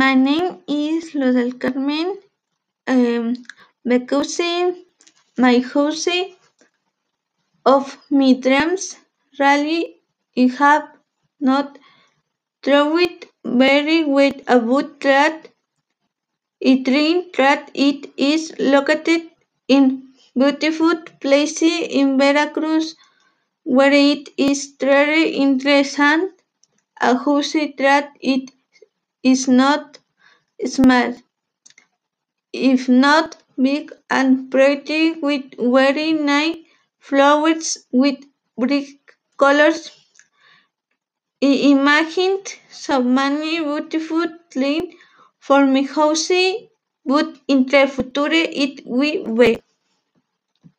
My name is Luz del Carmen um, because my house of my dreams really I have not thought very well about that. I think that it is located in beautiful place in Veracruz where it is very interesting a house that it is not small, if not big and pretty with very nice flowers with bright colors. I imagined so many beautiful things for my house, but in the future it will be.